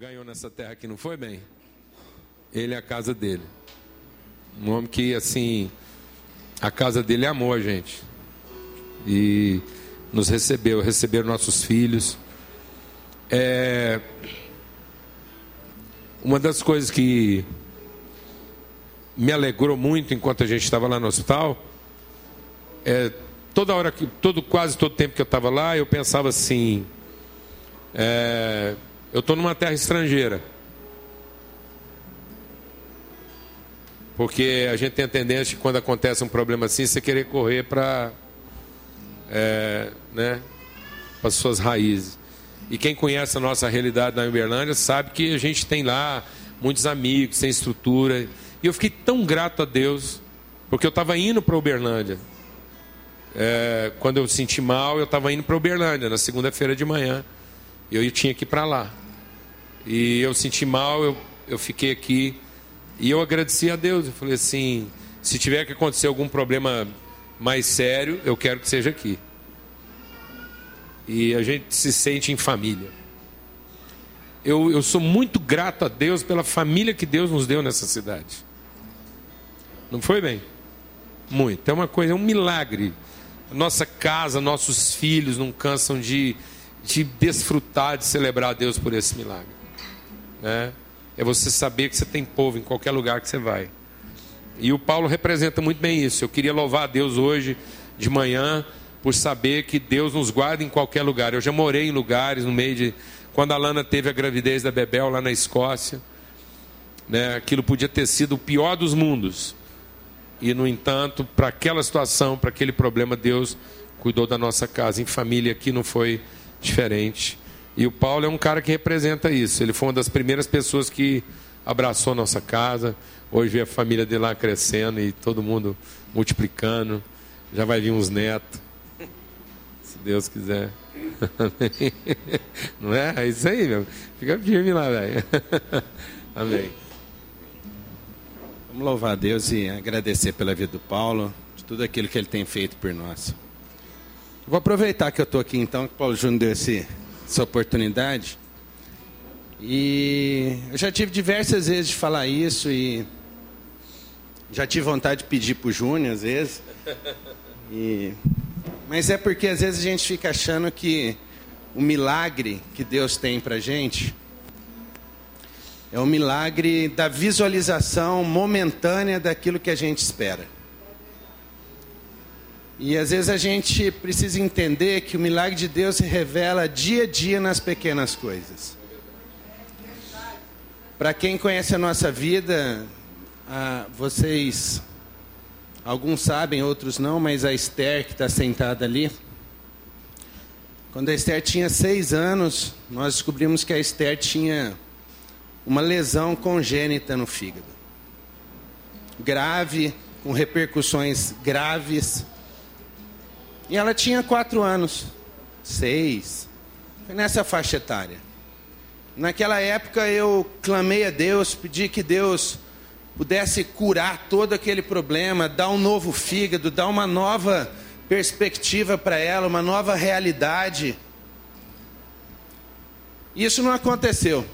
ganhou nessa terra aqui, não foi bem? Ele é a casa dele. Um homem que, assim, a casa dele amou a gente. E nos recebeu, recebeu nossos filhos. É... Uma das coisas que me alegrou muito enquanto a gente estava lá no hospital é toda hora que todo quase todo tempo que eu estava lá eu pensava assim é, eu estou numa terra estrangeira porque a gente tem a tendência quando acontece um problema assim você querer correr para é, né as suas raízes e quem conhece a nossa realidade na Uberlândia sabe que a gente tem lá muitos amigos, tem estrutura. E eu fiquei tão grato a Deus, porque eu estava indo para Uberlândia. É, quando eu senti mal, eu estava indo para Uberlândia, na segunda-feira de manhã. E eu tinha que ir para lá. E eu senti mal, eu, eu fiquei aqui. E eu agradeci a Deus. Eu falei assim: se tiver que acontecer algum problema mais sério, eu quero que seja aqui e a gente se sente em família. Eu, eu sou muito grato a Deus pela família que Deus nos deu nessa cidade. Não foi bem? Muito. É uma coisa, é um milagre. Nossa casa, nossos filhos não cansam de, de desfrutar, de celebrar a Deus por esse milagre. Né? É você saber que você tem povo em qualquer lugar que você vai. E o Paulo representa muito bem isso. Eu queria louvar a Deus hoje de manhã por saber que Deus nos guarda em qualquer lugar. Eu já morei em lugares no meio de. Quando a Lana teve a gravidez da Bebel lá na Escócia, né, aquilo podia ter sido o pior dos mundos. E, no entanto, para aquela situação, para aquele problema, Deus cuidou da nossa casa. Em família aqui não foi diferente. E o Paulo é um cara que representa isso. Ele foi uma das primeiras pessoas que abraçou nossa casa. Hoje vê a família dele lá crescendo e todo mundo multiplicando. Já vai vir uns netos. Deus quiser. Não é? É isso aí, meu. Fica firme lá, velho. Amém. Vamos louvar a Deus e agradecer pela vida do Paulo, de tudo aquilo que ele tem feito por nós. Vou aproveitar que eu estou aqui então, que o Paulo Júnior deu esse, essa oportunidade. E eu já tive diversas vezes de falar isso e já tive vontade de pedir para o Júnior às vezes. E mas é porque às vezes a gente fica achando que o milagre que Deus tem para gente é o milagre da visualização momentânea daquilo que a gente espera. E às vezes a gente precisa entender que o milagre de Deus se revela dia a dia nas pequenas coisas. Para quem conhece a nossa vida, ah, vocês Alguns sabem, outros não, mas a Esther, que está sentada ali. Quando a Esther tinha seis anos, nós descobrimos que a Esther tinha uma lesão congênita no fígado. Grave, com repercussões graves. E ela tinha quatro anos, seis, nessa faixa etária. Naquela época eu clamei a Deus, pedi que Deus pudesse curar todo aquele problema, dar um novo fígado, dar uma nova perspectiva para ela, uma nova realidade. Isso não aconteceu.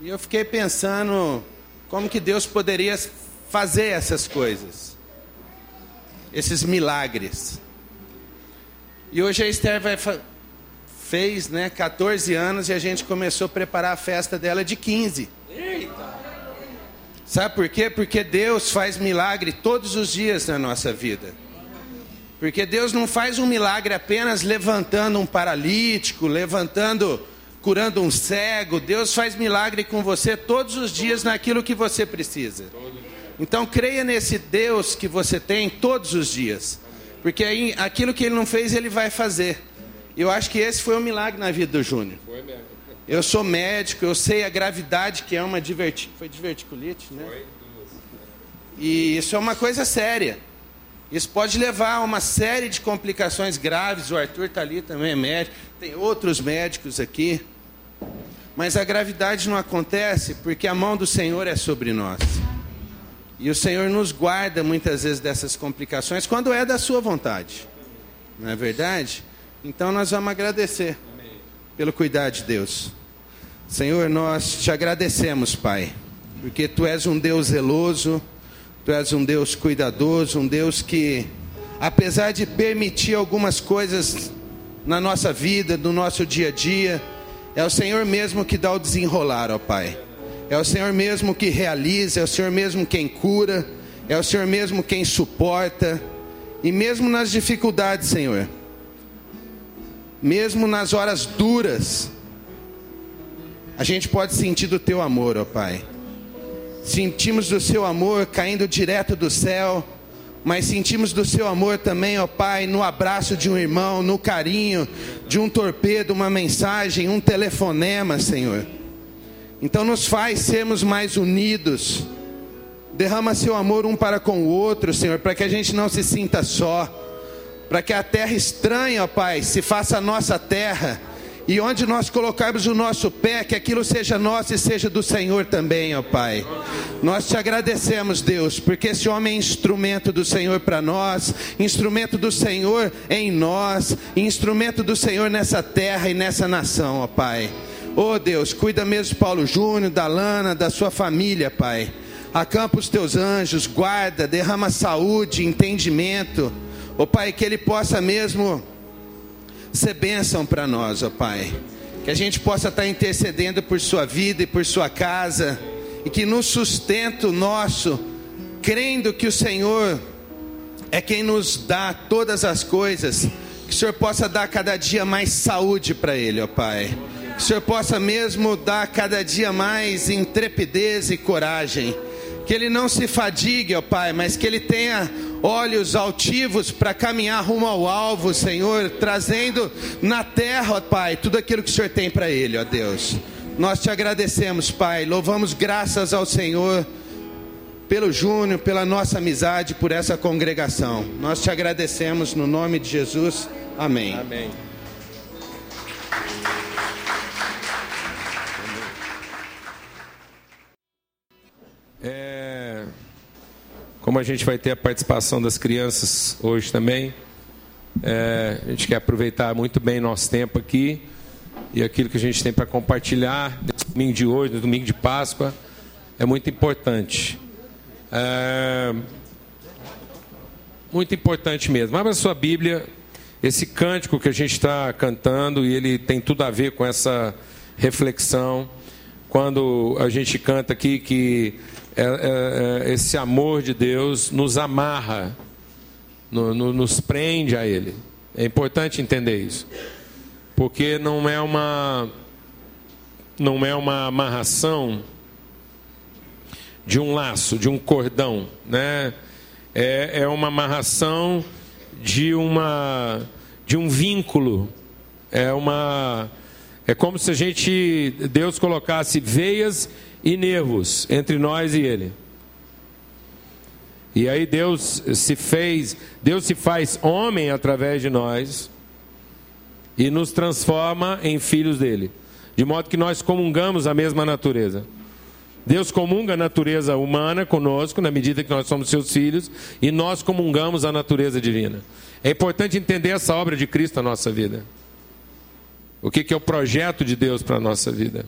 E eu fiquei pensando como que Deus poderia fazer essas coisas, esses milagres. E hoje a Esther vai fez, né, 14 anos e a gente começou a preparar a festa dela de 15. Eita! Sabe por quê? Porque Deus faz milagre todos os dias na nossa vida. Porque Deus não faz um milagre apenas levantando um paralítico, levantando, curando um cego. Deus faz milagre com você todos os dias naquilo que você precisa. Então creia nesse Deus que você tem todos os dias. Porque aí, aquilo que ele não fez, ele vai fazer. Eu acho que esse foi um milagre na vida do Júnior. Foi mesmo. Eu sou médico, eu sei a gravidade que é uma diverti... foi diverticulite, né? Foi. E isso é uma coisa séria. Isso pode levar a uma série de complicações graves. O Arthur está ali também, é médico. Tem outros médicos aqui. Mas a gravidade não acontece porque a mão do Senhor é sobre nós. E o Senhor nos guarda muitas vezes dessas complicações quando é da sua vontade. Não é verdade? Então nós vamos agradecer pelo cuidado de Deus. Senhor, nós te agradecemos, Pai, porque tu és um Deus zeloso, tu és um Deus cuidadoso, um Deus que, apesar de permitir algumas coisas na nossa vida, no nosso dia a dia, é o Senhor mesmo que dá o desenrolar, ó Pai. É o Senhor mesmo que realiza, é o Senhor mesmo quem cura, é o Senhor mesmo quem suporta. E mesmo nas dificuldades, Senhor, mesmo nas horas duras, a gente pode sentir do teu amor, ó Pai. Sentimos do seu amor caindo direto do céu, mas sentimos do seu amor também, ó Pai, no abraço de um irmão, no carinho de um torpedo, uma mensagem, um telefonema, Senhor. Então nos faz sermos mais unidos. Derrama seu amor um para com o outro, Senhor, para que a gente não se sinta só. Para que a terra estranha, ó Pai, se faça a nossa terra e onde nós colocarmos o nosso pé, que aquilo seja nosso e seja do Senhor também, ó Pai. Nós te agradecemos, Deus, porque esse homem é instrumento do Senhor para nós, instrumento do Senhor em nós, instrumento do Senhor nessa terra e nessa nação, ó Pai. Oh Deus, cuida mesmo de Paulo Júnior, da Lana, da sua família, Pai. Acampa os teus anjos, guarda, derrama saúde, entendimento. Ó Pai, que ele possa mesmo ser bênção para nós, ó Pai. Que a gente possa estar intercedendo por sua vida e por sua casa, e que no sustento nosso, crendo que o Senhor é quem nos dá todas as coisas, que o Senhor possa dar cada dia mais saúde para ele, ó Pai. Que o Senhor possa mesmo dar cada dia mais intrepidez e coragem. Que ele não se fadigue, ó Pai, mas que ele tenha olhos altivos para caminhar rumo ao alvo, Senhor, trazendo na terra, ó Pai, tudo aquilo que o Senhor tem para ele, ó Deus. Nós te agradecemos, Pai, louvamos graças ao Senhor pelo Júnior, pela nossa amizade, por essa congregação. Nós te agradecemos no nome de Jesus. Amém. Amém. Como a gente vai ter a participação das crianças hoje também, é, a gente quer aproveitar muito bem nosso tempo aqui e aquilo que a gente tem para compartilhar nesse domingo de hoje, no domingo de Páscoa, é muito importante. É, muito importante mesmo. Abra sua Bíblia, esse cântico que a gente está cantando, e ele tem tudo a ver com essa reflexão. Quando a gente canta aqui que é, é, é, esse amor de Deus nos amarra, no, no, nos prende a Ele. É importante entender isso, porque não é uma não é uma amarração de um laço, de um cordão, né? É, é uma amarração de uma de um vínculo. É uma é como se a gente Deus colocasse veias e nervos entre nós e ele. E aí Deus se fez, Deus se faz homem através de nós e nos transforma em filhos dele, de modo que nós comungamos a mesma natureza. Deus comunga a natureza humana conosco, na medida que nós somos seus filhos, e nós comungamos a natureza divina. É importante entender essa obra de Cristo na nossa vida. O que é o projeto de Deus para a nossa vida.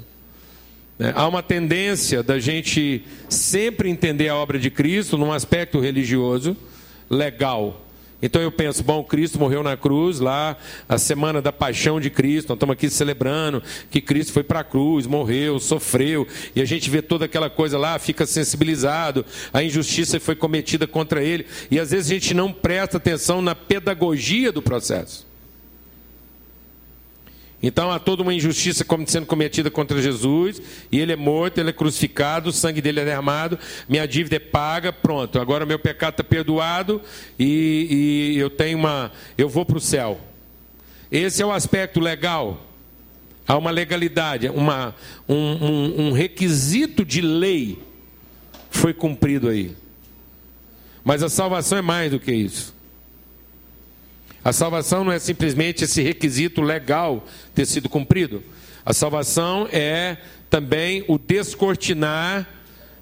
Né? Há uma tendência da gente sempre entender a obra de Cristo num aspecto religioso, legal. Então eu penso, bom, Cristo morreu na cruz lá, a semana da paixão de Cristo, nós estamos aqui celebrando que Cristo foi para a cruz, morreu, sofreu, e a gente vê toda aquela coisa lá, fica sensibilizado, a injustiça foi cometida contra ele, e às vezes a gente não presta atenção na pedagogia do processo. Então há toda uma injustiça sendo cometida contra Jesus, e ele é morto, ele é crucificado, o sangue dele é derramado, minha dívida é paga, pronto, agora meu pecado está perdoado e, e, eu tenho uma. eu vou para o céu. Esse é o aspecto legal. Há uma legalidade, uma, um, um, um requisito de lei foi cumprido aí. Mas a salvação é mais do que isso. A salvação não é simplesmente esse requisito legal ter sido cumprido. A salvação é também o descortinar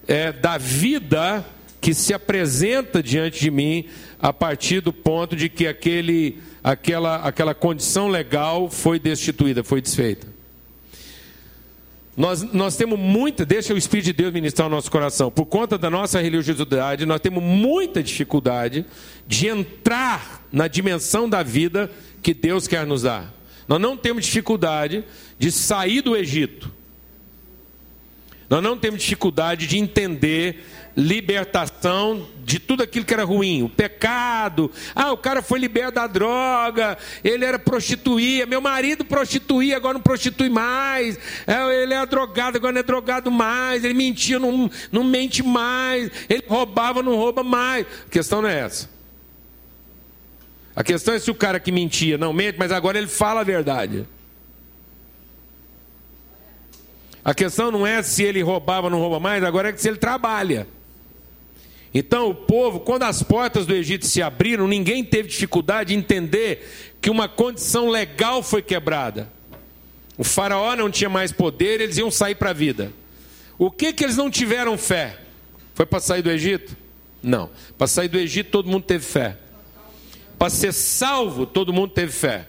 é, da vida que se apresenta diante de mim a partir do ponto de que aquele, aquela, aquela condição legal foi destituída, foi desfeita. Nós, nós temos muita, deixa o Espírito de Deus ministrar o nosso coração. Por conta da nossa religiosidade, nós temos muita dificuldade de entrar na dimensão da vida que Deus quer nos dar. Nós não temos dificuldade de sair do Egito. Nós não temos dificuldade de entender libertação de tudo aquilo que era ruim, o pecado. Ah, o cara foi liberto da droga, ele era prostituía, meu marido prostituía, agora não prostitui mais. É, ele é drogado, agora não é drogado mais. Ele mentia, não, não mente mais. Ele roubava, não rouba mais. A questão não é essa. A questão é se o cara que mentia não mente, mas agora ele fala a verdade. A questão não é se ele roubava ou não rouba mais, agora é se ele trabalha. Então, o povo, quando as portas do Egito se abriram, ninguém teve dificuldade de entender que uma condição legal foi quebrada. O faraó não tinha mais poder, eles iam sair para a vida. O que que eles não tiveram fé? Foi para sair do Egito? Não. Para sair do Egito todo mundo teve fé. Para ser salvo todo mundo teve fé.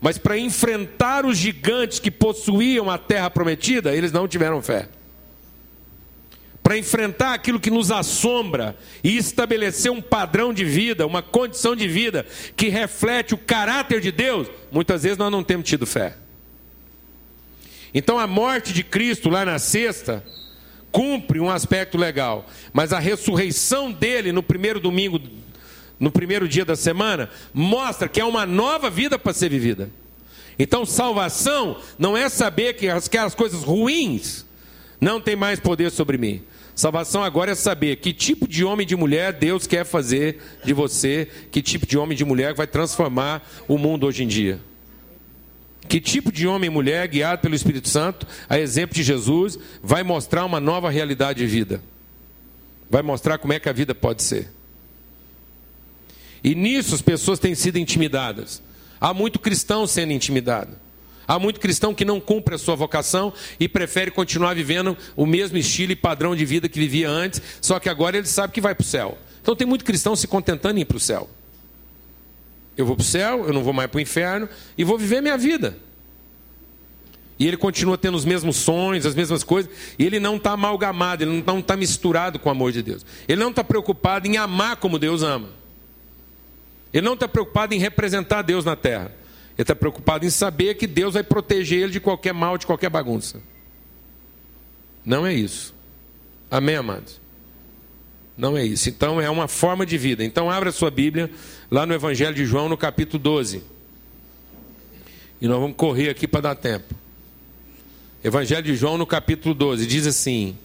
Mas para enfrentar os gigantes que possuíam a terra prometida, eles não tiveram fé para enfrentar aquilo que nos assombra e estabelecer um padrão de vida, uma condição de vida que reflete o caráter de Deus, muitas vezes nós não temos tido fé. Então a morte de Cristo lá na sexta cumpre um aspecto legal, mas a ressurreição dele no primeiro domingo, no primeiro dia da semana, mostra que é uma nova vida para ser vivida. Então salvação não é saber que aquelas coisas ruins não têm mais poder sobre mim. Salvação agora é saber que tipo de homem e de mulher Deus quer fazer de você, que tipo de homem e de mulher vai transformar o mundo hoje em dia. Que tipo de homem e mulher, guiado pelo Espírito Santo, a exemplo de Jesus, vai mostrar uma nova realidade de vida. Vai mostrar como é que a vida pode ser. E nisso as pessoas têm sido intimidadas. Há muito cristão sendo intimidado. Há muito cristão que não cumpre a sua vocação e prefere continuar vivendo o mesmo estilo e padrão de vida que vivia antes, só que agora ele sabe que vai para o céu. Então tem muito cristão se contentando em ir para o céu. Eu vou para o céu, eu não vou mais para o inferno e vou viver minha vida. E ele continua tendo os mesmos sonhos, as mesmas coisas, e ele não está amalgamado, ele não está misturado com o amor de Deus. Ele não está preocupado em amar como Deus ama. Ele não está preocupado em representar Deus na terra. Ele está preocupado em saber que Deus vai proteger ele de qualquer mal, de qualquer bagunça. Não é isso. Amém, amados? Não é isso. Então é uma forma de vida. Então abra sua Bíblia lá no Evangelho de João, no capítulo 12. E nós vamos correr aqui para dar tempo. Evangelho de João, no capítulo 12, diz assim,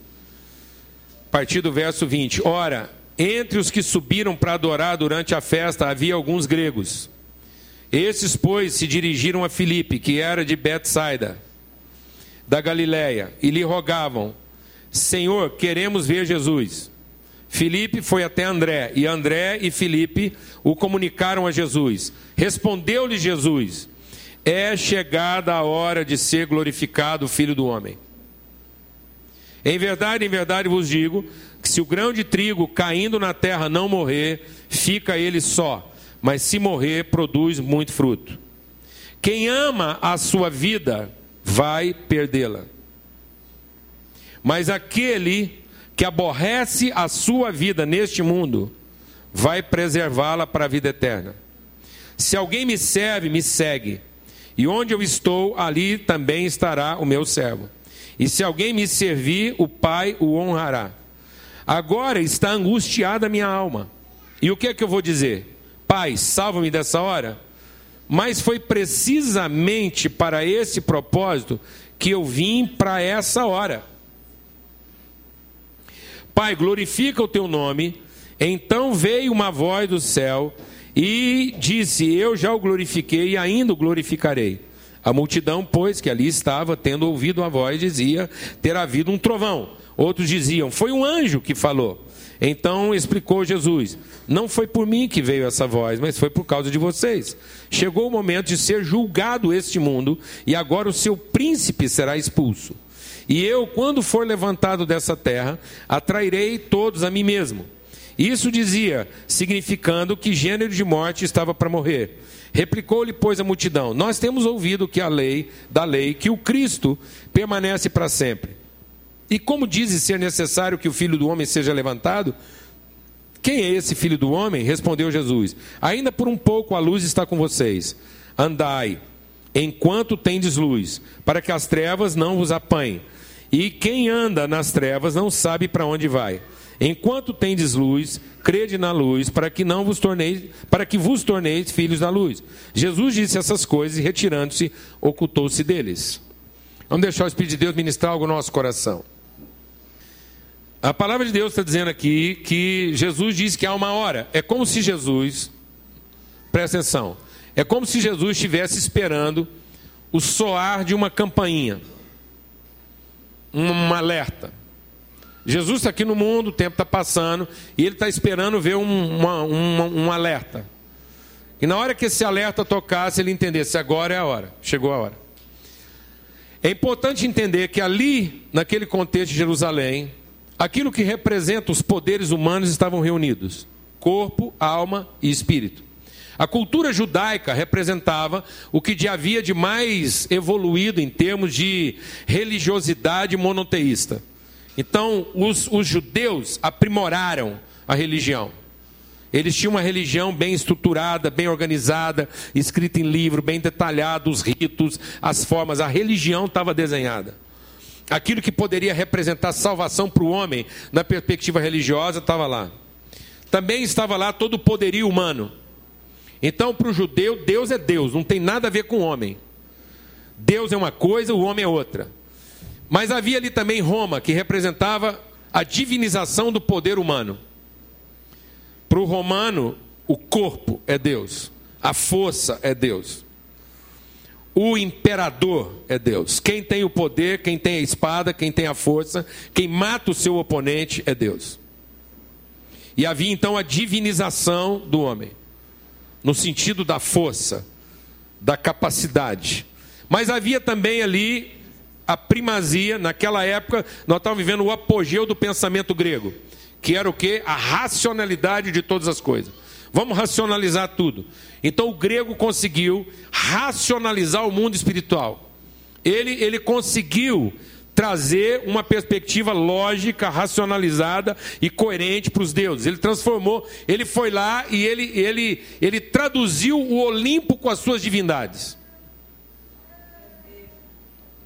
a partir do verso 20: Ora, entre os que subiram para adorar durante a festa havia alguns gregos. Esses, pois, se dirigiram a Filipe, que era de Betsaida, da Galiléia, e lhe rogavam: Senhor, queremos ver Jesus. Filipe foi até André, e André e Filipe o comunicaram a Jesus. Respondeu-lhe Jesus: É chegada a hora de ser glorificado o Filho do Homem. Em verdade, em verdade vos digo que se o grão de trigo caindo na terra não morrer, fica ele só mas se morrer, produz muito fruto. Quem ama a sua vida vai perdê-la. Mas aquele que aborrece a sua vida neste mundo vai preservá-la para a vida eterna. Se alguém me serve, me segue. E onde eu estou, ali também estará o meu servo. E se alguém me servir, o Pai o honrará. Agora está angustiada a minha alma. E o que é que eu vou dizer? Pai, salva-me dessa hora. Mas foi precisamente para esse propósito que eu vim para essa hora. Pai, glorifica o teu nome. Então veio uma voz do céu e disse: Eu já o glorifiquei e ainda o glorificarei. A multidão, pois, que ali estava, tendo ouvido a voz, dizia ter havido um trovão. Outros diziam: Foi um anjo que falou. Então explicou Jesus: Não foi por mim que veio essa voz, mas foi por causa de vocês. Chegou o momento de ser julgado este mundo, e agora o seu príncipe será expulso. E eu, quando for levantado dessa terra, atrairei todos a mim mesmo. Isso dizia, significando que gênero de morte estava para morrer. Replicou-lhe, pois, a multidão: Nós temos ouvido que a lei, da lei, que o Cristo permanece para sempre. E como dizes ser necessário que o filho do homem seja levantado? Quem é esse filho do homem? Respondeu Jesus: Ainda por um pouco a luz está com vocês. Andai, enquanto tendes luz, para que as trevas não vos apanhem. E quem anda nas trevas não sabe para onde vai. Enquanto tendes luz, crede na luz, para que não vos torneis, para que vos torneis filhos da luz. Jesus disse essas coisas e retirando-se, ocultou-se deles. Vamos deixar o Espírito de Deus ministrar algo no nosso coração. A palavra de Deus está dizendo aqui que Jesus disse que há uma hora. É como se Jesus, presta atenção, é como se Jesus estivesse esperando o soar de uma campainha, um alerta. Jesus está aqui no mundo, o tempo está passando, e ele está esperando ver um, uma, uma, um alerta. E na hora que esse alerta tocasse, ele entendesse: agora é a hora, chegou a hora. É importante entender que ali, naquele contexto de Jerusalém, aquilo que representa os poderes humanos estavam reunidos: corpo, alma e espírito. A cultura judaica representava o que havia de mais evoluído em termos de religiosidade monoteísta. Então, os, os judeus aprimoraram a religião. Eles tinham uma religião bem estruturada, bem organizada, escrita em livro, bem detalhada, os ritos, as formas. A religião estava desenhada. Aquilo que poderia representar salvação para o homem, na perspectiva religiosa, estava lá. Também estava lá todo o poderio humano. Então, para o judeu, Deus é Deus, não tem nada a ver com o homem. Deus é uma coisa, o homem é outra. Mas havia ali também Roma, que representava a divinização do poder humano. Para o romano, o corpo é Deus, a força é Deus. O imperador é Deus. Quem tem o poder, quem tem a espada, quem tem a força, quem mata o seu oponente é Deus. E havia então a divinização do homem, no sentido da força, da capacidade. Mas havia também ali a primazia, naquela época, nós estávamos vivendo o apogeu do pensamento grego, que era o que? A racionalidade de todas as coisas. Vamos racionalizar tudo. Então o grego conseguiu racionalizar o mundo espiritual. Ele, ele conseguiu trazer uma perspectiva lógica, racionalizada e coerente para os deuses. Ele transformou, ele foi lá e ele, ele, ele traduziu o Olimpo com as suas divindades.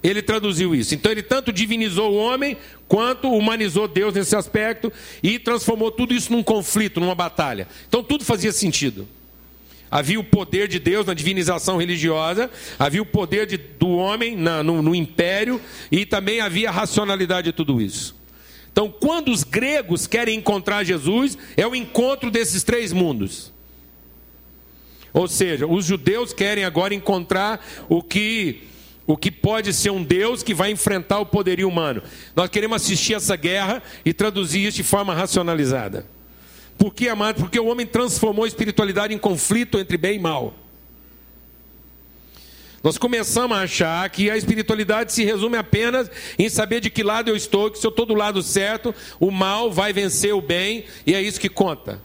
Ele traduziu isso. Então ele tanto divinizou o homem, quanto humanizou Deus nesse aspecto e transformou tudo isso num conflito, numa batalha. Então tudo fazia sentido. Havia o poder de Deus na divinização religiosa, havia o poder de, do homem na, no, no império e também havia a racionalidade de tudo isso. Então, quando os gregos querem encontrar Jesus, é o encontro desses três mundos. Ou seja, os judeus querem agora encontrar o que o que pode ser um Deus que vai enfrentar o poderio humano. Nós queremos assistir essa guerra e traduzir isso de forma racionalizada. Por que, amado? Porque o homem transformou a espiritualidade em conflito entre bem e mal. Nós começamos a achar que a espiritualidade se resume apenas em saber de que lado eu estou, que se eu estou do lado certo, o mal vai vencer o bem, e é isso que conta.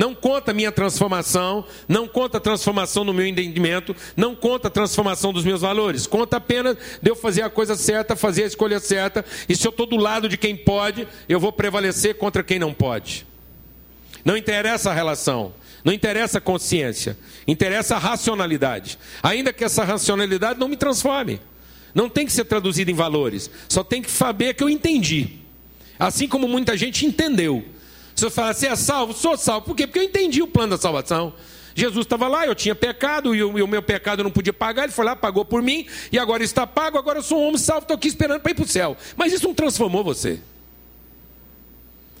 Não conta a minha transformação, não conta a transformação no meu entendimento, não conta a transformação dos meus valores. Conta apenas de eu fazer a coisa certa, fazer a escolha certa, e se eu estou do lado de quem pode, eu vou prevalecer contra quem não pode. Não interessa a relação, não interessa a consciência, interessa a racionalidade. Ainda que essa racionalidade não me transforme. Não tem que ser traduzida em valores, só tem que saber que eu entendi. Assim como muita gente entendeu se eu falar, você é salvo? Sou salvo. Por quê? Porque eu entendi o plano da salvação. Jesus estava lá, eu tinha pecado e o, e o, meu pecado eu não podia pagar. Ele foi lá, pagou por mim e agora está pago. Agora eu sou um homem salvo, estou aqui esperando para ir para o céu. Mas isso não transformou você.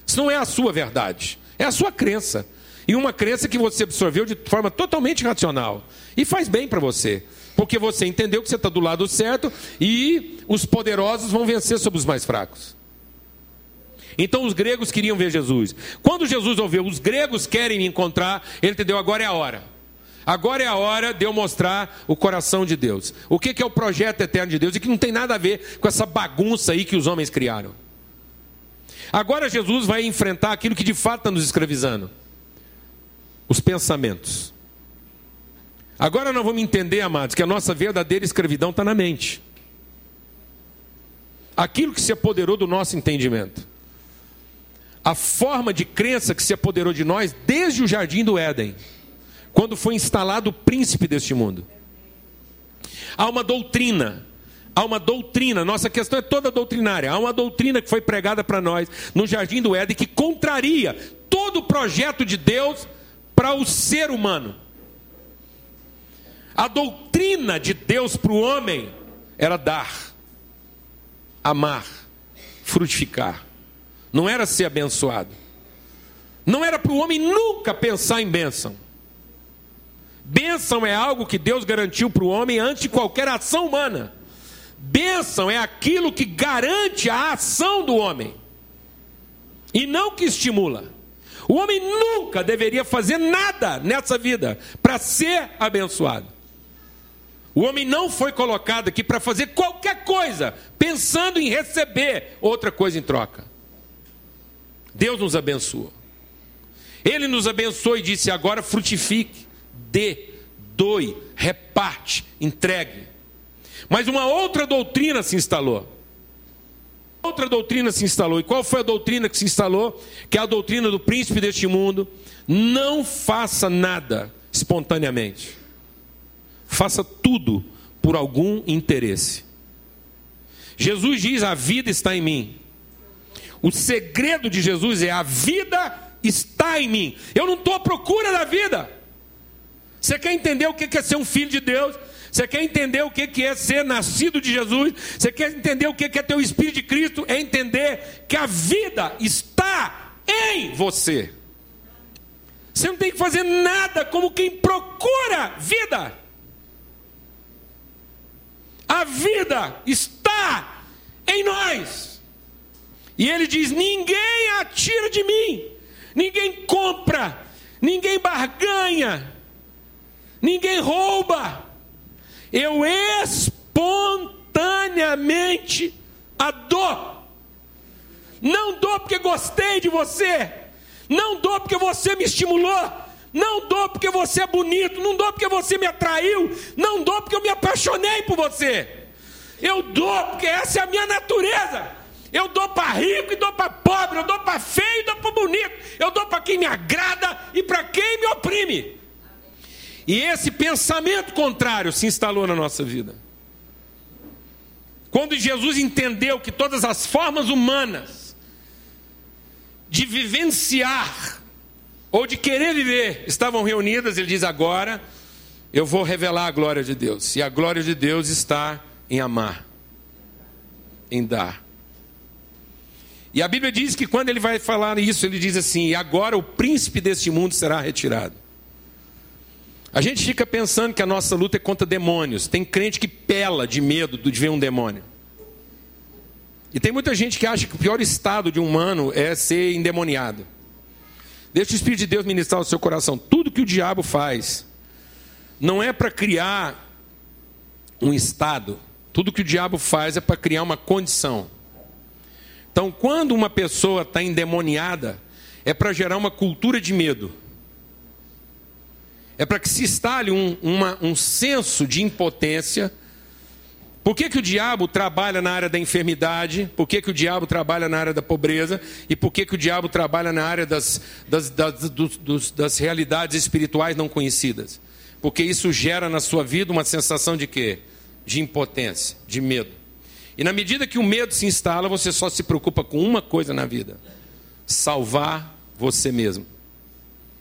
Isso não é a sua verdade, é a sua crença. E uma crença que você absorveu de forma totalmente racional. E faz bem para você. Porque você entendeu que você está do lado certo e os poderosos vão vencer sobre os mais fracos. Então os gregos queriam ver Jesus. Quando Jesus ouviu, os gregos querem me encontrar, ele entendeu, agora é a hora. Agora é a hora de eu mostrar o coração de Deus. O que é o projeto eterno de Deus e que não tem nada a ver com essa bagunça aí que os homens criaram. Agora Jesus vai enfrentar aquilo que de fato está nos escravizando: os pensamentos. Agora nós vamos entender, amados, que a nossa verdadeira escravidão está na mente. Aquilo que se apoderou do nosso entendimento. A forma de crença que se apoderou de nós desde o jardim do Éden, quando foi instalado o príncipe deste mundo. Há uma doutrina, há uma doutrina, nossa questão é toda doutrinária. Há uma doutrina que foi pregada para nós no jardim do Éden que contraria todo o projeto de Deus para o ser humano. A doutrina de Deus para o homem era dar, amar, frutificar. Não era ser abençoado. Não era para o homem nunca pensar em bênção. Bênção é algo que Deus garantiu para o homem antes de qualquer ação humana. Bênção é aquilo que garante a ação do homem e não que estimula. O homem nunca deveria fazer nada nessa vida para ser abençoado. O homem não foi colocado aqui para fazer qualquer coisa, pensando em receber outra coisa em troca. Deus nos abençoou. Ele nos abençoou e disse: agora frutifique, dê, doe, reparte, entregue. Mas uma outra doutrina se instalou. Outra doutrina se instalou. E qual foi a doutrina que se instalou? Que é a doutrina do príncipe deste mundo. Não faça nada espontaneamente. Faça tudo por algum interesse. Jesus diz: A vida está em mim. O segredo de Jesus é: A vida está em mim. Eu não estou à procura da vida. Você quer entender o que é ser um filho de Deus? Você quer entender o que é ser nascido de Jesus? Você quer entender o que é ter o Espírito de Cristo? É entender que a vida está em você. Você não tem que fazer nada como quem procura vida. A vida está em nós. E ele diz: ninguém atira de mim, ninguém compra, ninguém barganha, ninguém rouba. Eu espontaneamente a dou. Não dou porque gostei de você, não dou porque você me estimulou, não dou porque você é bonito, não dou porque você me atraiu, não dou porque eu me apaixonei por você. Eu dou porque essa é a minha natureza. Eu dou para rico e dou para pobre, eu dou para feio e dou para bonito, eu dou para quem me agrada e para quem me oprime. E esse pensamento contrário se instalou na nossa vida. Quando Jesus entendeu que todas as formas humanas de vivenciar ou de querer viver estavam reunidas, ele diz: agora eu vou revelar a glória de Deus. E a glória de Deus está em amar, em dar. E a Bíblia diz que quando ele vai falar isso, ele diz assim: e agora o príncipe deste mundo será retirado. A gente fica pensando que a nossa luta é contra demônios. Tem crente que pela de medo de ver um demônio. E tem muita gente que acha que o pior estado de um humano é ser endemoniado. Deixa o Espírito de Deus ministrar o seu coração. Tudo que o diabo faz não é para criar um estado. Tudo que o diabo faz é para criar uma condição. Então, quando uma pessoa está endemoniada, é para gerar uma cultura de medo. É para que se instale um, uma, um senso de impotência por que, que o diabo trabalha na área da enfermidade? Por que, que o diabo trabalha na área da pobreza? E por que, que o diabo trabalha na área das, das, das, dos, dos, das realidades espirituais não conhecidas? Porque isso gera na sua vida uma sensação de quê? De impotência, de medo. E na medida que o medo se instala, você só se preocupa com uma coisa na vida: salvar você mesmo.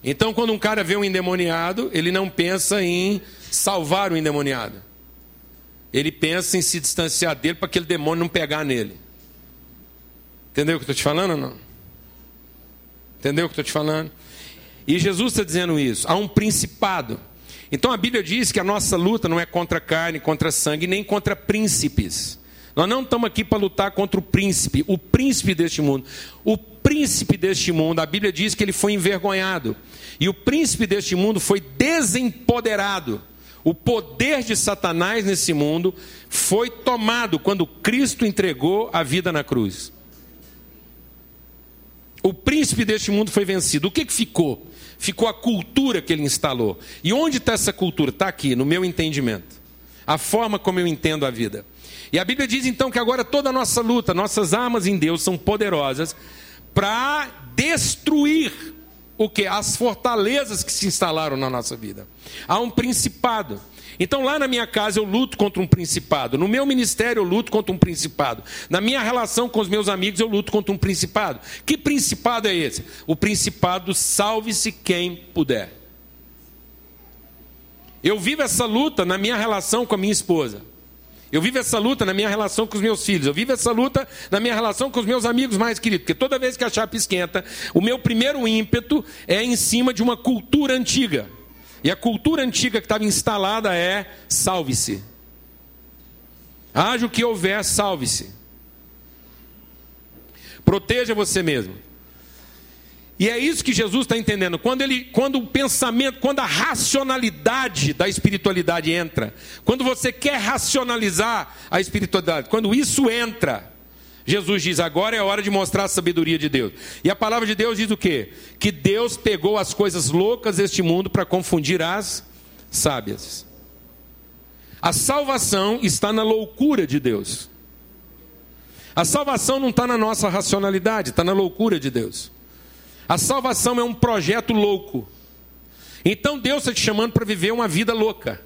Então, quando um cara vê um endemoniado, ele não pensa em salvar o endemoniado ele pensa em se distanciar dele para aquele demônio não pegar nele. Entendeu o que eu estou te falando ou não? Entendeu o que eu estou te falando? E Jesus está dizendo isso. Há um principado. Então a Bíblia diz que a nossa luta não é contra carne, contra sangue, nem contra príncipes. Nós não estamos aqui para lutar contra o príncipe, o príncipe deste mundo. O príncipe deste mundo, a Bíblia diz que ele foi envergonhado. E o príncipe deste mundo foi desempoderado. O poder de Satanás nesse mundo foi tomado quando Cristo entregou a vida na cruz. O príncipe deste mundo foi vencido. O que, que ficou? ficou a cultura que ele instalou. E onde está essa cultura? Está aqui, no meu entendimento. A forma como eu entendo a vida. E a Bíblia diz então que agora toda a nossa luta, nossas armas em Deus são poderosas para destruir o que? As fortalezas que se instalaram na nossa vida. Há um principado. Então, lá na minha casa, eu luto contra um principado. No meu ministério, eu luto contra um principado. Na minha relação com os meus amigos, eu luto contra um principado. Que principado é esse? O principado salve-se quem puder. Eu vivo essa luta na minha relação com a minha esposa. Eu vivo essa luta na minha relação com os meus filhos. Eu vivo essa luta na minha relação com os meus amigos mais queridos. Porque toda vez que a chapa esquenta, o meu primeiro ímpeto é em cima de uma cultura antiga. E a cultura antiga que estava instalada é: salve-se. Haja o que houver, salve-se. Proteja você mesmo. E é isso que Jesus está entendendo. Quando, ele, quando o pensamento, quando a racionalidade da espiritualidade entra, quando você quer racionalizar a espiritualidade, quando isso entra, Jesus diz: agora é a hora de mostrar a sabedoria de Deus. E a palavra de Deus diz o quê? Que Deus pegou as coisas loucas deste mundo para confundir as sábias. A salvação está na loucura de Deus. A salvação não está na nossa racionalidade, está na loucura de Deus. A salvação é um projeto louco. Então Deus está te chamando para viver uma vida louca.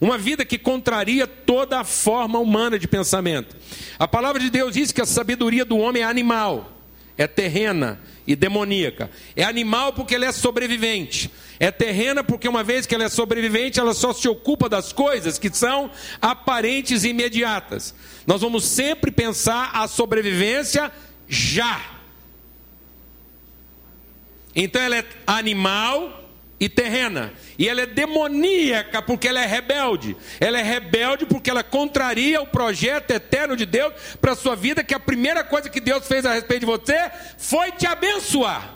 Uma vida que contraria toda a forma humana de pensamento. A palavra de Deus diz que a sabedoria do homem é animal, é terrena e demoníaca. É animal porque ela é sobrevivente. É terrena porque, uma vez que ela é sobrevivente, ela só se ocupa das coisas que são aparentes e imediatas. Nós vamos sempre pensar a sobrevivência já. Então ela é animal e terrena. E ela é demoníaca porque ela é rebelde. Ela é rebelde porque ela contraria o projeto eterno de Deus para a sua vida, que a primeira coisa que Deus fez a respeito de você foi te abençoar.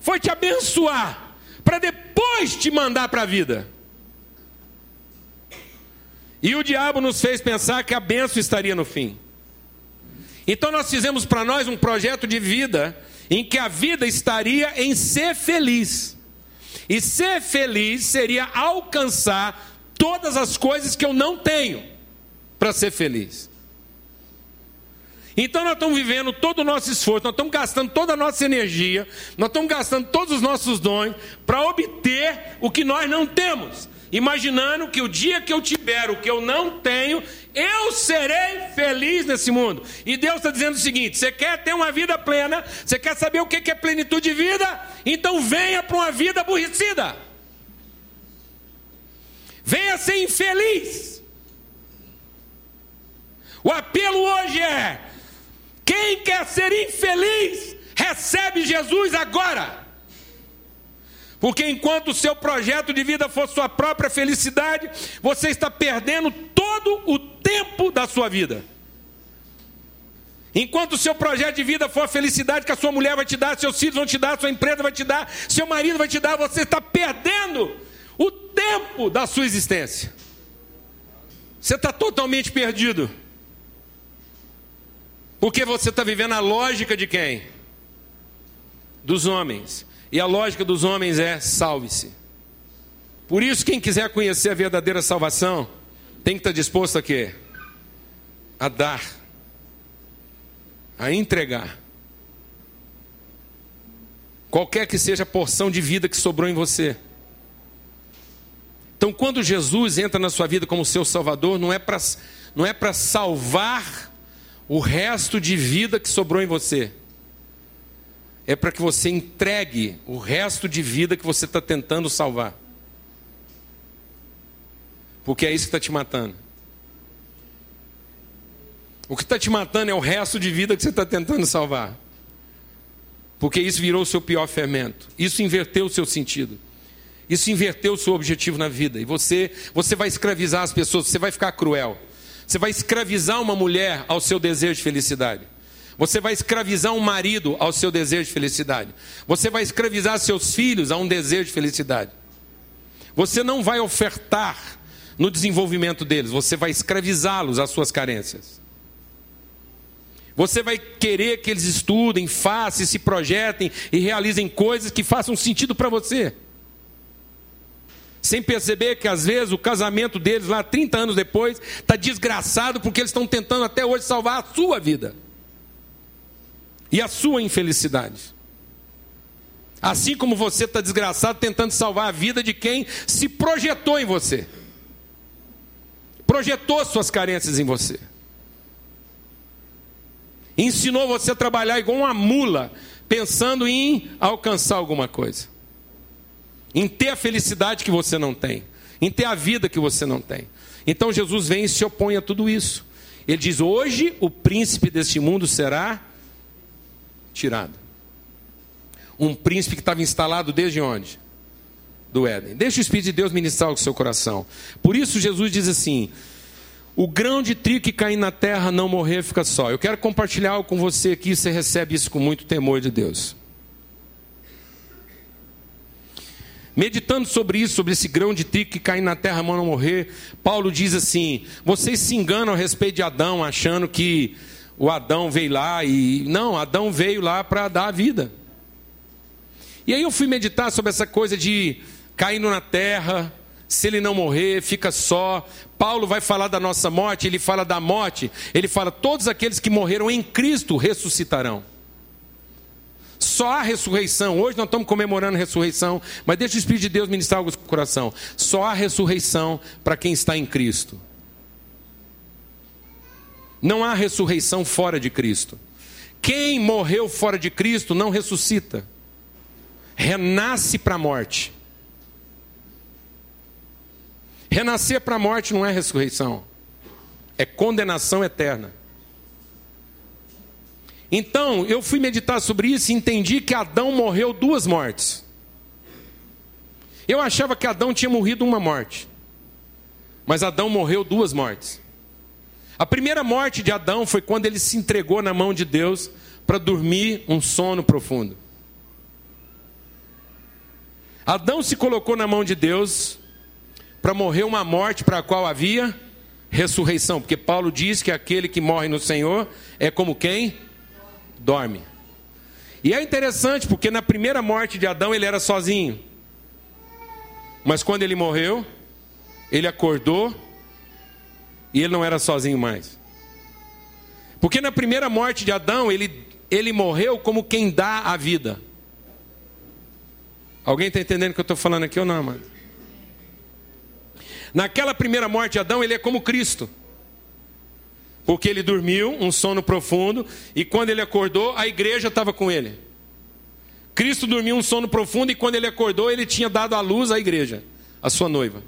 Foi te abençoar para depois te mandar para a vida. E o diabo nos fez pensar que a benção estaria no fim. Então nós fizemos para nós um projeto de vida em que a vida estaria em ser feliz. E ser feliz seria alcançar todas as coisas que eu não tenho para ser feliz. Então nós estamos vivendo todo o nosso esforço, nós estamos gastando toda a nossa energia, nós estamos gastando todos os nossos dons para obter o que nós não temos imaginando que o dia que eu tiver o que eu não tenho, eu serei feliz nesse mundo. E Deus está dizendo o seguinte: você quer ter uma vida plena, você quer saber o que é plenitude de vida? Então venha para uma vida aborrecida. Venha ser infeliz. O apelo hoje é: quem quer ser infeliz, recebe Jesus agora. Porque enquanto o seu projeto de vida for sua própria felicidade, você está perdendo todo o tempo da sua vida. Enquanto o seu projeto de vida for a felicidade que a sua mulher vai te dar, seus filhos vão te dar, sua empresa vai te dar, seu marido vai te dar, você está perdendo o tempo da sua existência. Você está totalmente perdido. Porque você está vivendo a lógica de quem? Dos homens. E a lógica dos homens é: salve-se. Por isso, quem quiser conhecer a verdadeira salvação, tem que estar disposto a quê? A dar, a entregar. Qualquer que seja a porção de vida que sobrou em você. Então, quando Jesus entra na sua vida como seu Salvador, não é para não é para salvar o resto de vida que sobrou em você é para que você entregue o resto de vida que você está tentando salvar. Porque é isso que está te matando. O que está te matando é o resto de vida que você está tentando salvar. Porque isso virou o seu pior fermento. Isso inverteu o seu sentido. Isso inverteu o seu objetivo na vida. E você, você vai escravizar as pessoas, você vai ficar cruel. Você vai escravizar uma mulher ao seu desejo de felicidade. Você vai escravizar um marido ao seu desejo de felicidade. Você vai escravizar seus filhos a um desejo de felicidade. Você não vai ofertar no desenvolvimento deles, você vai escravizá-los às suas carências. Você vai querer que eles estudem, façam, se projetem e realizem coisas que façam sentido para você. Sem perceber que às vezes o casamento deles lá 30 anos depois está desgraçado porque eles estão tentando até hoje salvar a sua vida e a sua infelicidade. Assim como você está desgraçado tentando salvar a vida de quem se projetou em você, projetou suas carências em você, ensinou você a trabalhar igual uma mula, pensando em alcançar alguma coisa, em ter a felicidade que você não tem, em ter a vida que você não tem. Então Jesus vem e se opõe a tudo isso. Ele diz: Hoje o príncipe deste mundo será tirado. Um príncipe que estava instalado desde onde? Do Éden. Deixa o Espírito de Deus ministrar o seu coração. Por isso Jesus diz assim: o grão de trigo que cair na terra não morrer fica só. Eu quero compartilhar algo com você aqui, você recebe isso com muito temor de Deus. Meditando sobre isso, sobre esse grão de trigo que cair na terra não morrer, Paulo diz assim: vocês se enganam a respeito de Adão, achando que o Adão veio lá e. Não, Adão veio lá para dar a vida. E aí eu fui meditar sobre essa coisa de caindo na terra, se ele não morrer, fica só. Paulo vai falar da nossa morte, ele fala da morte, ele fala: todos aqueles que morreram em Cristo ressuscitarão. Só há ressurreição. Hoje nós estamos comemorando a ressurreição, mas deixa o Espírito de Deus ministrar algo no coração. Só há ressurreição para quem está em Cristo. Não há ressurreição fora de Cristo. Quem morreu fora de Cristo não ressuscita, renasce para a morte. Renascer para a morte não é ressurreição, é condenação eterna. Então, eu fui meditar sobre isso e entendi que Adão morreu duas mortes. Eu achava que Adão tinha morrido uma morte, mas Adão morreu duas mortes. A primeira morte de Adão foi quando ele se entregou na mão de Deus para dormir um sono profundo. Adão se colocou na mão de Deus para morrer uma morte para a qual havia ressurreição, porque Paulo diz que aquele que morre no Senhor é como quem dorme. E é interessante porque na primeira morte de Adão ele era sozinho. Mas quando ele morreu, ele acordou e ele não era sozinho mais. Porque na primeira morte de Adão, ele, ele morreu como quem dá a vida. Alguém está entendendo o que eu estou falando aqui ou não, mano? Naquela primeira morte de Adão, ele é como Cristo. Porque ele dormiu, um sono profundo, e quando ele acordou, a igreja estava com ele. Cristo dormiu um sono profundo, e quando ele acordou, ele tinha dado à luz à igreja, a sua noiva.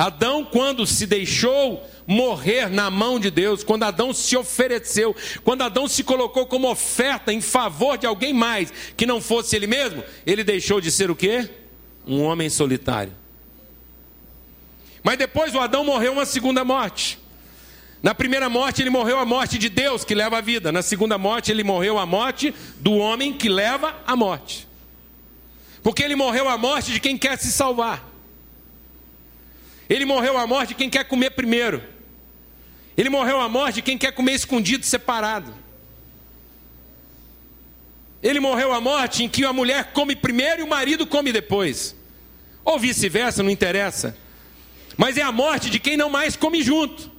Adão, quando se deixou morrer na mão de Deus, quando Adão se ofereceu, quando Adão se colocou como oferta em favor de alguém mais que não fosse ele mesmo, ele deixou de ser o quê? Um homem solitário. Mas depois o Adão morreu uma segunda morte. Na primeira morte ele morreu a morte de Deus que leva a vida. Na segunda morte ele morreu a morte do homem que leva a morte. Porque ele morreu a morte de quem quer se salvar. Ele morreu a morte de quem quer comer primeiro. Ele morreu a morte de quem quer comer escondido, separado. Ele morreu a morte em que a mulher come primeiro e o marido come depois. Ou vice-versa, não interessa. Mas é a morte de quem não mais come junto.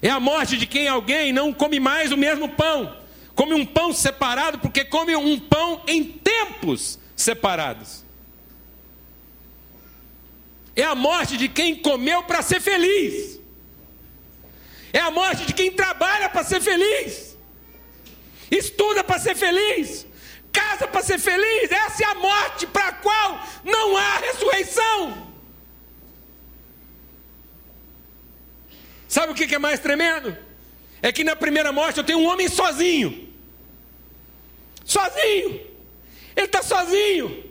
É a morte de quem alguém não come mais o mesmo pão. Come um pão separado porque come um pão em tempos separados. É a morte de quem comeu para ser feliz. É a morte de quem trabalha para ser feliz. Estuda para ser feliz. Casa para ser feliz. Essa é a morte para a qual não há ressurreição. Sabe o que é mais tremendo? É que na primeira morte eu tenho um homem sozinho. Sozinho. Ele está sozinho.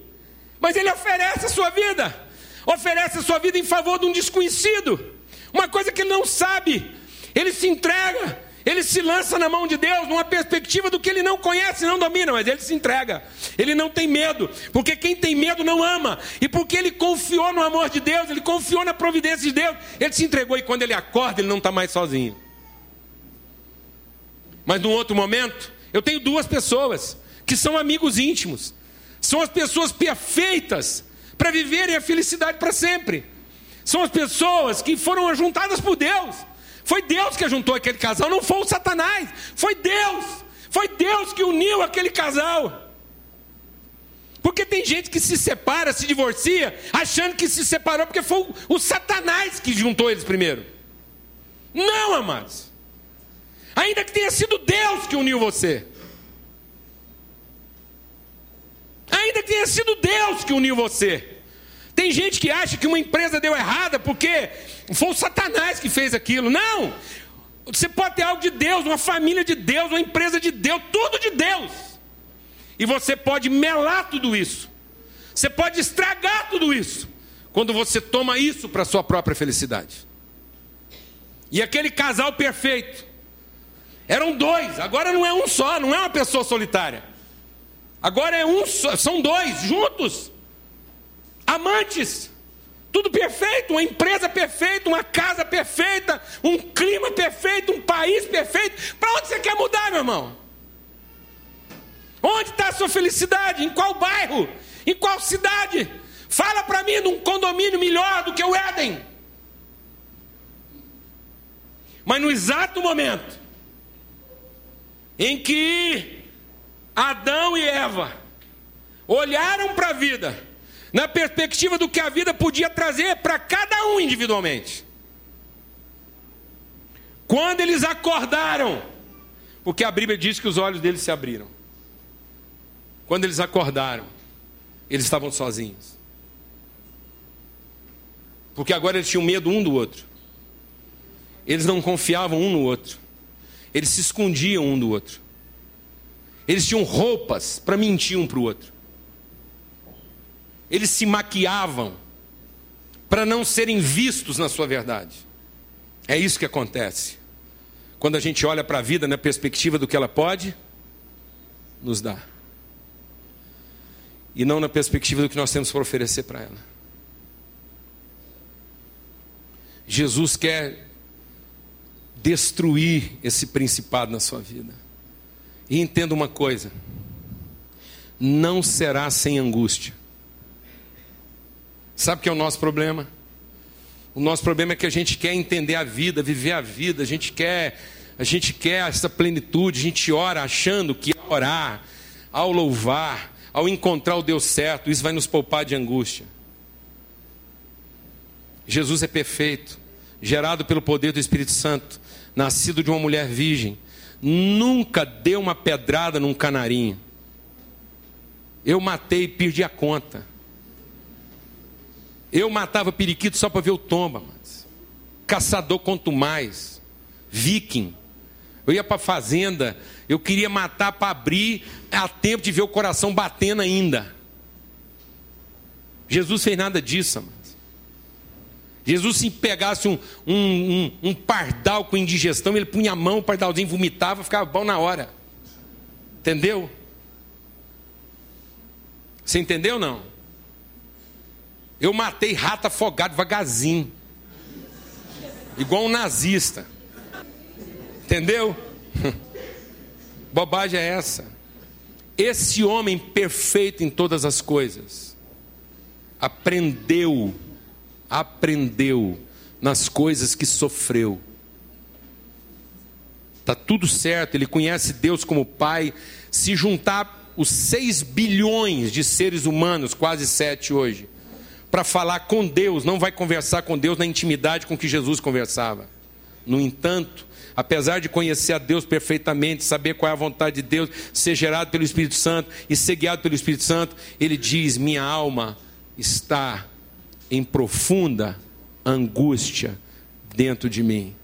Mas ele oferece a sua vida oferece a sua vida em favor de um desconhecido, uma coisa que ele não sabe. Ele se entrega, ele se lança na mão de Deus, numa perspectiva do que ele não conhece, não domina, mas ele se entrega. Ele não tem medo, porque quem tem medo não ama. E porque ele confiou no amor de Deus, ele confiou na providência de Deus, ele se entregou e quando ele acorda, ele não está mais sozinho. Mas num outro momento, eu tenho duas pessoas que são amigos íntimos. São as pessoas perfeitas para viverem a felicidade para sempre. São as pessoas que foram juntadas por Deus. Foi Deus que juntou aquele casal, não foi o Satanás. Foi Deus. Foi Deus que uniu aquele casal. Porque tem gente que se separa, se divorcia, achando que se separou porque foi o Satanás que juntou eles primeiro. Não, amados. Ainda que tenha sido Deus que uniu você. Ainda que tenha sido Deus que uniu você. Tem gente que acha que uma empresa deu errada porque foi o Satanás que fez aquilo. Não! Você pode ter algo de Deus, uma família de Deus, uma empresa de Deus, tudo de Deus. E você pode melar tudo isso. Você pode estragar tudo isso. Quando você toma isso para sua própria felicidade. E aquele casal perfeito. Eram dois, agora não é um só, não é uma pessoa solitária. Agora é um só, são dois juntos amantes. Tudo perfeito, uma empresa perfeita, uma casa perfeita, um clima perfeito, um país perfeito. Para onde você quer mudar, meu irmão? Onde está a sua felicidade? Em qual bairro? Em qual cidade? Fala para mim de um condomínio melhor do que o Éden. Mas no exato momento em que Adão e Eva olharam para a vida, na perspectiva do que a vida podia trazer para cada um individualmente. Quando eles acordaram, porque a Bíblia diz que os olhos deles se abriram. Quando eles acordaram, eles estavam sozinhos. Porque agora eles tinham medo um do outro. Eles não confiavam um no outro. Eles se escondiam um do outro. Eles tinham roupas para mentir um para o outro eles se maquiavam para não serem vistos na sua verdade. É isso que acontece. Quando a gente olha para a vida na perspectiva do que ela pode nos dar. E não na perspectiva do que nós temos para oferecer para ela. Jesus quer destruir esse principado na sua vida. E entenda uma coisa: não será sem angústia. Sabe o que é o nosso problema? O nosso problema é que a gente quer entender a vida, viver a vida, a gente quer, a gente quer essa plenitude, a gente ora achando que ao orar, ao louvar, ao encontrar o Deus certo, isso vai nos poupar de angústia. Jesus é perfeito, gerado pelo poder do Espírito Santo, nascido de uma mulher virgem, nunca deu uma pedrada num canarinho. Eu matei e perdi a conta. Eu matava periquito só para ver o tomba, mas. caçador quanto mais, viking. Eu ia para a fazenda, eu queria matar para abrir a tempo de ver o coração batendo ainda. Jesus fez nada disso, mas. Jesus, se pegasse um, um, um, um, pardal com indigestão, ele punha a mão, o pardalzinho vomitava, ficava bom na hora. Entendeu? Você entendeu não? Eu matei rato afogado devagarzinho. Igual um nazista. Entendeu? Bobagem é essa. Esse homem perfeito em todas as coisas aprendeu, aprendeu nas coisas que sofreu. Está tudo certo, ele conhece Deus como Pai. Se juntar os 6 bilhões de seres humanos, quase sete hoje, para falar com Deus, não vai conversar com Deus na intimidade com que Jesus conversava. No entanto, apesar de conhecer a Deus perfeitamente, saber qual é a vontade de Deus, ser gerado pelo Espírito Santo e ser guiado pelo Espírito Santo, ele diz: Minha alma está em profunda angústia dentro de mim,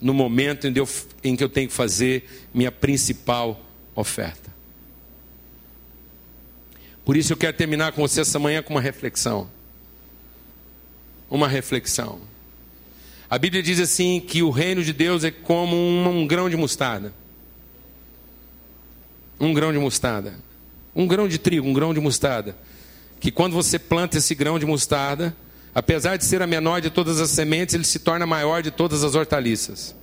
no momento em, eu, em que eu tenho que fazer minha principal oferta. Por isso eu quero terminar com você essa manhã com uma reflexão. Uma reflexão. A Bíblia diz assim que o reino de Deus é como um, um grão de mostarda. Um grão de mostarda. Um grão de trigo, um grão de mostarda. Que quando você planta esse grão de mostarda, apesar de ser a menor de todas as sementes, ele se torna maior de todas as hortaliças.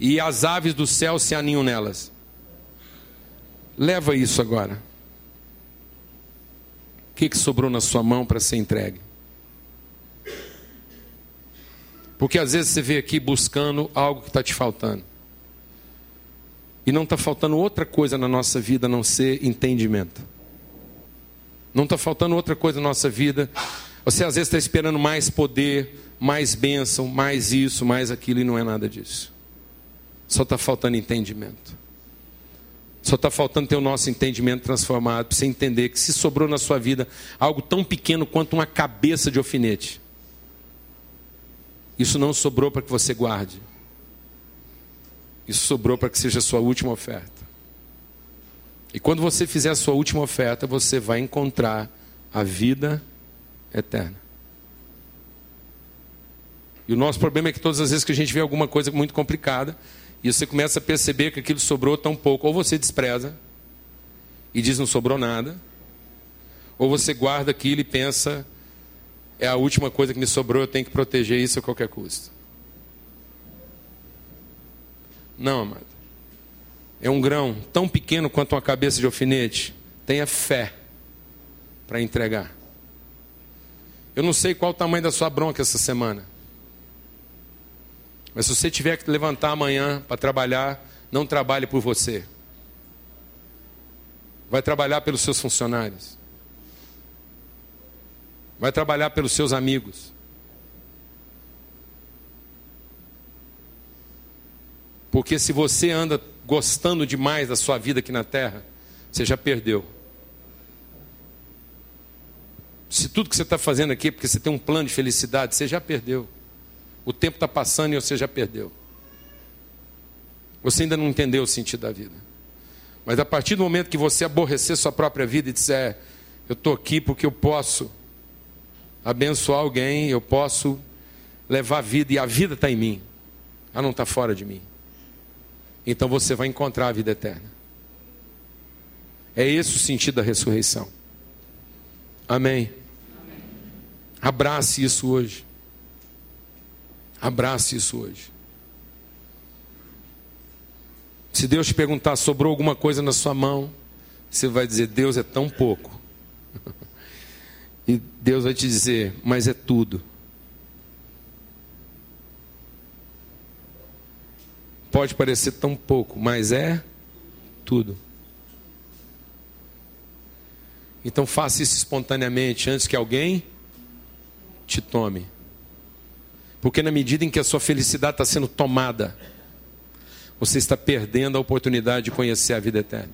e as aves do céu se aninham nelas. Leva isso agora. O que, que sobrou na sua mão para ser entregue? Porque às vezes você vê aqui buscando algo que está te faltando. E não está faltando outra coisa na nossa vida a não ser entendimento. Não está faltando outra coisa na nossa vida. Você às vezes está esperando mais poder, mais bênção, mais isso, mais aquilo, e não é nada disso. Só está faltando entendimento. Só está faltando ter o nosso entendimento transformado, para você entender que se sobrou na sua vida algo tão pequeno quanto uma cabeça de alfinete, isso não sobrou para que você guarde. Isso sobrou para que seja a sua última oferta. E quando você fizer a sua última oferta, você vai encontrar a vida eterna. E o nosso problema é que todas as vezes que a gente vê alguma coisa muito complicada, e você começa a perceber que aquilo sobrou tão pouco, ou você despreza e diz não sobrou nada, ou você guarda aquilo e pensa é a última coisa que me sobrou, eu tenho que proteger isso a qualquer custo. Não, amado. É um grão tão pequeno quanto uma cabeça de alfinete. Tenha fé para entregar. Eu não sei qual o tamanho da sua bronca essa semana. Mas se você tiver que levantar amanhã para trabalhar, não trabalhe por você. Vai trabalhar pelos seus funcionários. Vai trabalhar pelos seus amigos. Porque se você anda gostando demais da sua vida aqui na terra, você já perdeu. Se tudo que você está fazendo aqui é porque você tem um plano de felicidade, você já perdeu. O tempo está passando e você já perdeu. Você ainda não entendeu o sentido da vida. Mas a partir do momento que você aborrecer sua própria vida e disser, eu estou aqui porque eu posso abençoar alguém, eu posso levar a vida, e a vida está em mim, ela não está fora de mim. Então você vai encontrar a vida eterna. É esse o sentido da ressurreição. Amém. Abrace isso hoje. Abrace isso hoje. Se Deus te perguntar, sobrou alguma coisa na sua mão, você vai dizer, Deus é tão pouco. E Deus vai te dizer, mas é tudo. Pode parecer tão pouco, mas é tudo. Então faça isso espontaneamente antes que alguém te tome. Porque na medida em que a sua felicidade está sendo tomada, você está perdendo a oportunidade de conhecer a vida eterna.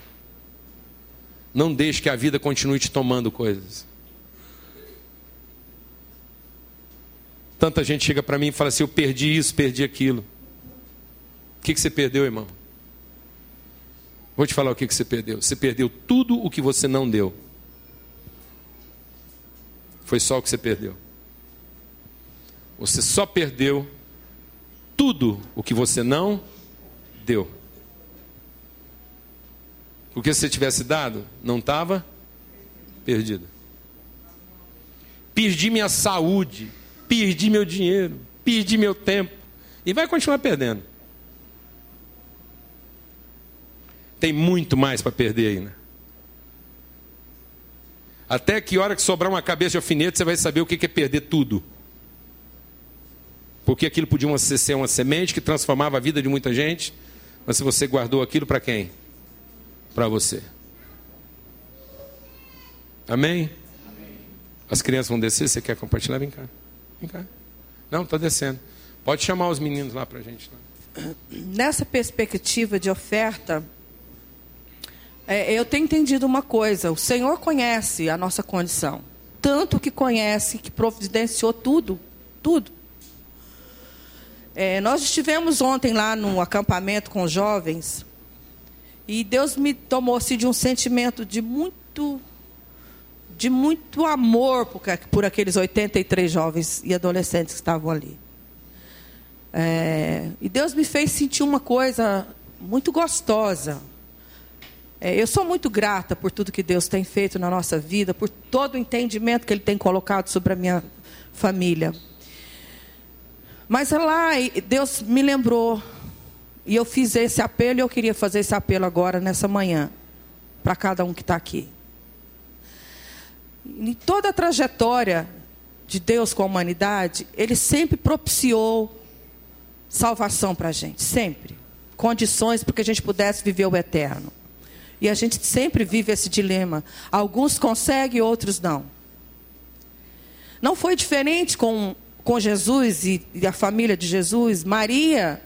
Não deixe que a vida continue te tomando coisas. Tanta gente chega para mim e fala assim: Eu perdi isso, perdi aquilo. O que, que você perdeu, irmão? Vou te falar o que, que você perdeu. Você perdeu tudo o que você não deu. Foi só o que você perdeu. Você só perdeu tudo o que você não deu. Porque se você tivesse dado, não estava perdido. Perdi minha saúde, perdi meu dinheiro, perdi meu tempo. E vai continuar perdendo. Tem muito mais para perder ainda. Até que hora que sobrar uma cabeça de alfinete, você vai saber o que é perder tudo. Porque aquilo podia ser uma semente que transformava a vida de muita gente. Mas se você guardou aquilo para quem? Para você. Amém? As crianças vão descer, você quer compartilhar? Vem cá. Vem cá. Não, está descendo. Pode chamar os meninos lá para a gente. Nessa perspectiva de oferta, é, eu tenho entendido uma coisa: o Senhor conhece a nossa condição. Tanto que conhece, que providenciou tudo, tudo. É, nós estivemos ontem lá no acampamento com jovens e Deus me tomou-se de um sentimento de muito, de muito amor por, por aqueles 83 jovens e adolescentes que estavam ali. É, e Deus me fez sentir uma coisa muito gostosa. É, eu sou muito grata por tudo que Deus tem feito na nossa vida, por todo o entendimento que Ele tem colocado sobre a minha família. Mas lá Deus me lembrou E eu fiz esse apelo e eu queria fazer esse apelo agora, nessa manhã, para cada um que está aqui. Em toda a trajetória de Deus com a humanidade, Ele sempre propiciou salvação para a gente, sempre. Condições para que a gente pudesse viver o eterno. E a gente sempre vive esse dilema. Alguns conseguem, outros não. Não foi diferente com, com Jesus e, e a família de Jesus. Maria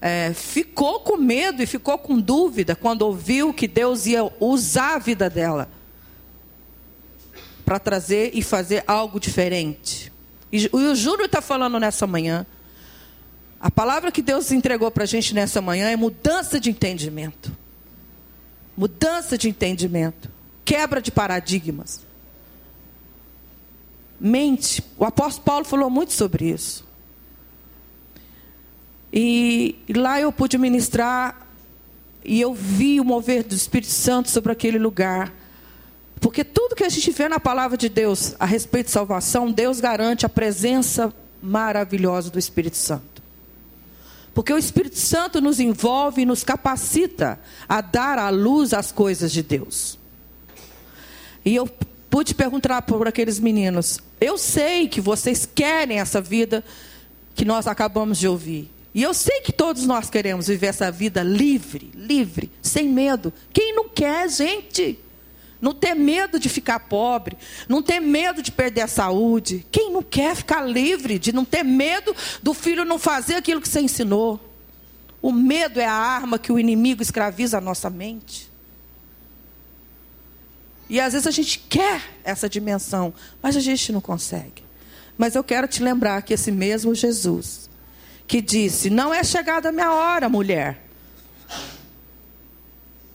é, ficou com medo e ficou com dúvida quando ouviu que Deus ia usar a vida dela para trazer e fazer algo diferente. E, e o Júnior está falando nessa manhã. A palavra que Deus entregou para a gente nessa manhã é mudança de entendimento. Mudança de entendimento. Quebra de paradigmas. Mente. O apóstolo Paulo falou muito sobre isso. E, e lá eu pude ministrar e eu vi o mover do Espírito Santo sobre aquele lugar. Porque tudo que a gente vê na palavra de Deus a respeito de salvação, Deus garante a presença maravilhosa do Espírito Santo. Porque o Espírito Santo nos envolve e nos capacita a dar à luz as coisas de Deus. E eu pude perguntar para aqueles meninos: eu sei que vocês querem essa vida que nós acabamos de ouvir. E eu sei que todos nós queremos viver essa vida livre, livre, sem medo. Quem não quer, gente? Não ter medo de ficar pobre, não ter medo de perder a saúde. Quem não quer ficar livre, de não ter medo do filho não fazer aquilo que você ensinou? O medo é a arma que o inimigo escraviza a nossa mente. E às vezes a gente quer essa dimensão, mas a gente não consegue. Mas eu quero te lembrar que esse mesmo Jesus que disse: Não é chegada a minha hora, mulher.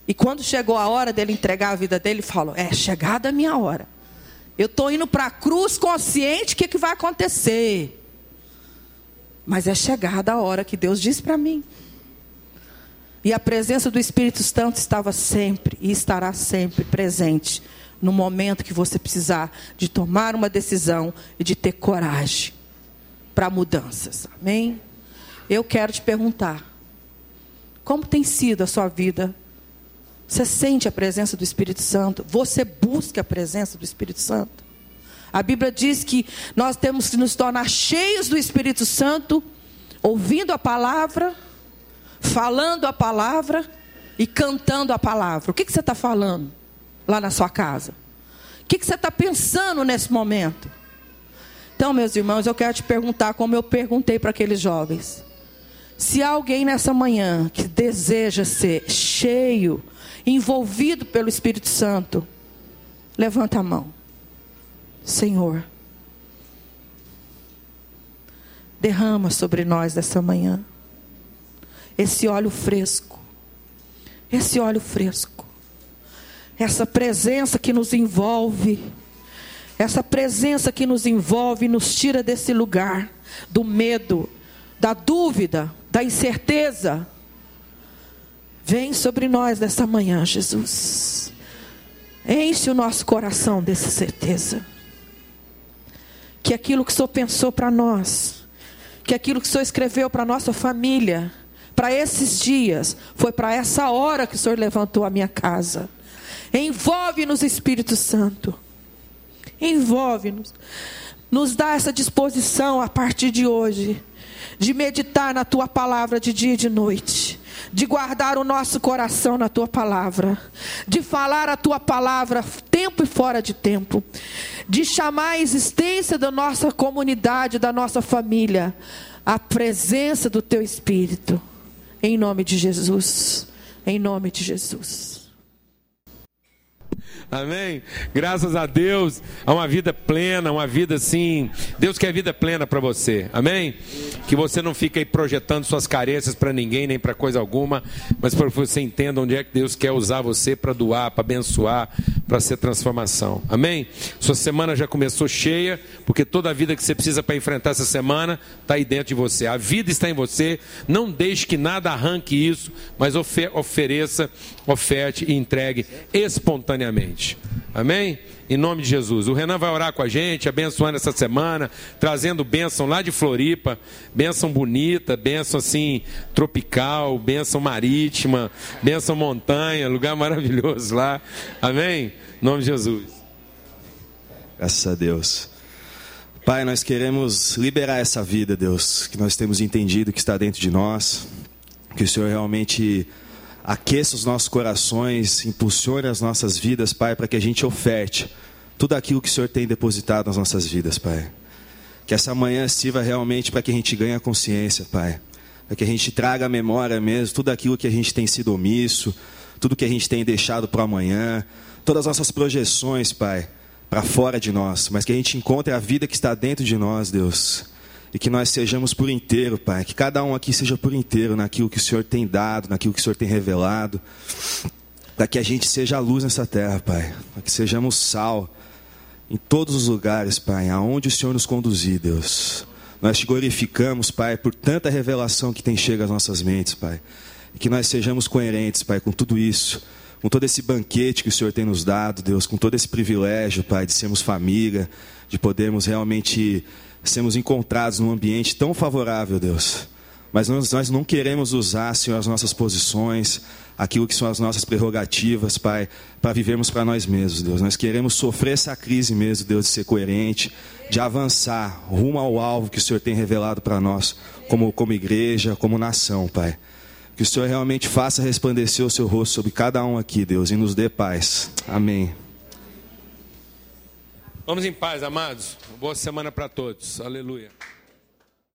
E quando chegou a hora dele entregar a vida dele, falou: É chegada a minha hora. Eu estou indo para a cruz consciente o que, que vai acontecer. Mas é chegada a hora que Deus disse para mim. E a presença do Espírito Santo estava sempre e estará sempre presente no momento que você precisar de tomar uma decisão e de ter coragem para mudanças. Amém? Eu quero te perguntar: como tem sido a sua vida? Você sente a presença do Espírito Santo? Você busca a presença do Espírito Santo? A Bíblia diz que nós temos que nos tornar cheios do Espírito Santo, ouvindo a palavra, falando a palavra e cantando a palavra. O que, que você está falando lá na sua casa? O que, que você está pensando nesse momento? Então, meus irmãos, eu quero te perguntar como eu perguntei para aqueles jovens. Se há alguém nessa manhã que deseja ser cheio, envolvido pelo Espírito Santo, levanta a mão. Senhor, derrama sobre nós nessa manhã esse óleo fresco, esse óleo fresco, essa presença que nos envolve, essa presença que nos envolve e nos tira desse lugar do medo, da dúvida, da incerteza. Vem sobre nós nessa manhã, Jesus. Enche o nosso coração dessa certeza. Que aquilo que o Senhor pensou para nós, que aquilo que o Senhor escreveu para nossa família, para esses dias, foi para essa hora que o Senhor levantou a minha casa. Envolve-nos, Espírito Santo. Envolve-nos. Nos dá essa disposição a partir de hoje de meditar na tua palavra de dia e de noite, de guardar o nosso coração na tua palavra, de falar a tua palavra tempo e fora de tempo, de chamar a existência da nossa comunidade, da nossa família, a presença do teu Espírito, em nome de Jesus, em nome de Jesus. Amém? Graças a Deus, a uma vida plena, uma vida assim. Deus quer vida plena para você. Amém? Que você não fique aí projetando suas carências para ninguém, nem para coisa alguma, mas para que você entenda onde é que Deus quer usar você para doar, para abençoar, para ser transformação. Amém? Sua semana já começou cheia, porque toda a vida que você precisa para enfrentar essa semana está aí dentro de você. A vida está em você. Não deixe que nada arranque isso, mas ofereça, oferte e entregue espontaneamente. Amém? Em nome de Jesus. O Renan vai orar com a gente, abençoando essa semana, trazendo bênção lá de Floripa, bênção bonita, bênção assim, tropical, bênção marítima, bênção montanha, lugar maravilhoso lá. Amém? Em nome de Jesus. Graças a Deus. Pai, nós queremos liberar essa vida, Deus, que nós temos entendido que está dentro de nós, que o Senhor realmente aqueça os nossos corações, impulsione as nossas vidas, Pai, para que a gente oferte tudo aquilo que o Senhor tem depositado nas nossas vidas, Pai. Que essa manhã sirva realmente para que a gente ganhe a consciência, Pai. Para que a gente traga a memória mesmo, tudo aquilo que a gente tem sido omisso, tudo que a gente tem deixado para amanhã, todas as nossas projeções, Pai, para fora de nós, mas que a gente encontre a vida que está dentro de nós, Deus e que nós sejamos por inteiro, Pai. Que cada um aqui seja por inteiro naquilo que o Senhor tem dado, naquilo que o Senhor tem revelado. Para que a gente seja a luz nessa terra, Pai. Para que sejamos sal em todos os lugares, Pai, aonde o Senhor nos conduzir, Deus. Nós te glorificamos, Pai, por tanta revelação que tem chegado às nossas mentes, Pai. E que nós sejamos coerentes, Pai, com tudo isso com todo esse banquete que o Senhor tem nos dado, Deus, com todo esse privilégio, Pai, de sermos família, de podermos realmente sermos encontrados num ambiente tão favorável, Deus. Mas nós, nós não queremos usar, Senhor, as nossas posições, aquilo que são as nossas prerrogativas, Pai, para vivermos para nós mesmos, Deus. Nós queremos sofrer essa crise mesmo, Deus, de ser coerente, de avançar rumo ao alvo que o Senhor tem revelado para nós, como, como igreja, como nação, Pai. Que o Senhor realmente faça resplandecer o seu rosto sobre cada um aqui, Deus, e nos dê paz. Amém. Vamos em paz, amados. Boa semana para todos. Aleluia.